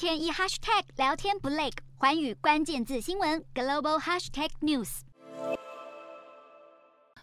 天一 hashtag 聊天不累，寰宇关键字新闻 global hashtag news。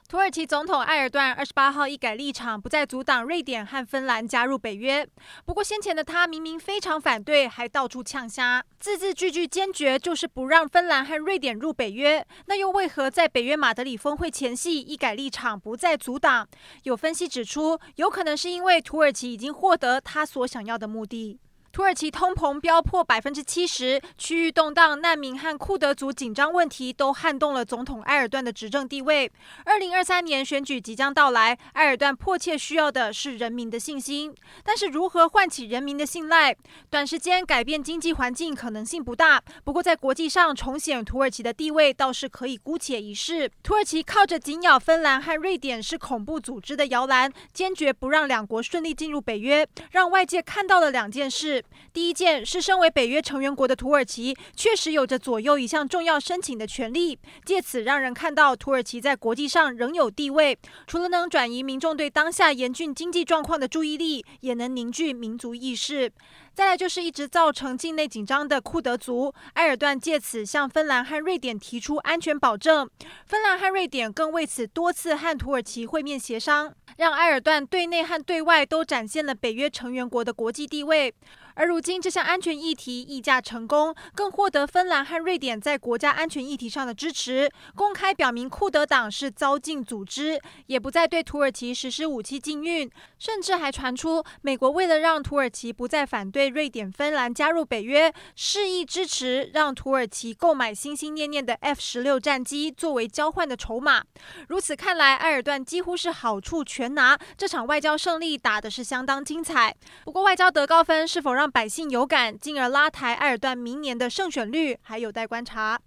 土耳其总统埃尔段二十八号一改立场，不再阻挡瑞典和芬兰加入北约。不过先前的他明明非常反对，还到处呛虾，字字句句坚决，就是不让芬兰和瑞典入北约。那又为何在北约马德里峰会前夕一改立场，不再阻挡？有分析指出，有可能是因为土耳其已经获得他所想要的目的。土耳其通膨飙破百分之七十，区域动荡、难民和库德族紧张问题都撼动了总统埃尔段的执政地位。二零二三年选举即将到来，埃尔段迫切需要的是人民的信心。但是如何唤起人民的信赖？短时间改变经济环境可能性不大，不过在国际上重显土耳其的地位倒是可以姑且一试。土耳其靠着紧咬芬兰和瑞典是恐怖组织的摇篮，坚决不让两国顺利进入北约，让外界看到了两件事。第一件是，身为北约成员国的土耳其，确实有着左右一项重要申请的权利，借此让人看到土耳其在国际上仍有地位。除了能转移民众对当下严峻经济状况的注意力，也能凝聚民族意识。再来就是一直造成境内紧张的库德族，埃尔段借此向芬兰和瑞典提出安全保证，芬兰和瑞典更为此多次和土耳其会面协商，让埃尔段对内和对外都展现了北约成员国的国际地位。而如今这项安全议题议价成功，更获得芬兰和瑞典在国家安全议题上的支持，公开表明库德党是遭禁组织，也不再对土耳其实施武器禁运，甚至还传出美国为了让土耳其不再反对瑞典、芬兰加入北约，示意支持让土耳其购买心心念念的 F 十六战机作为交换的筹码。如此看来，埃尔段几乎是好处全拿，这场外交胜利打的是相当精彩。不过外交得高分是否让让百姓有感，进而拉抬埃尔段明年的胜选率，还有待观察。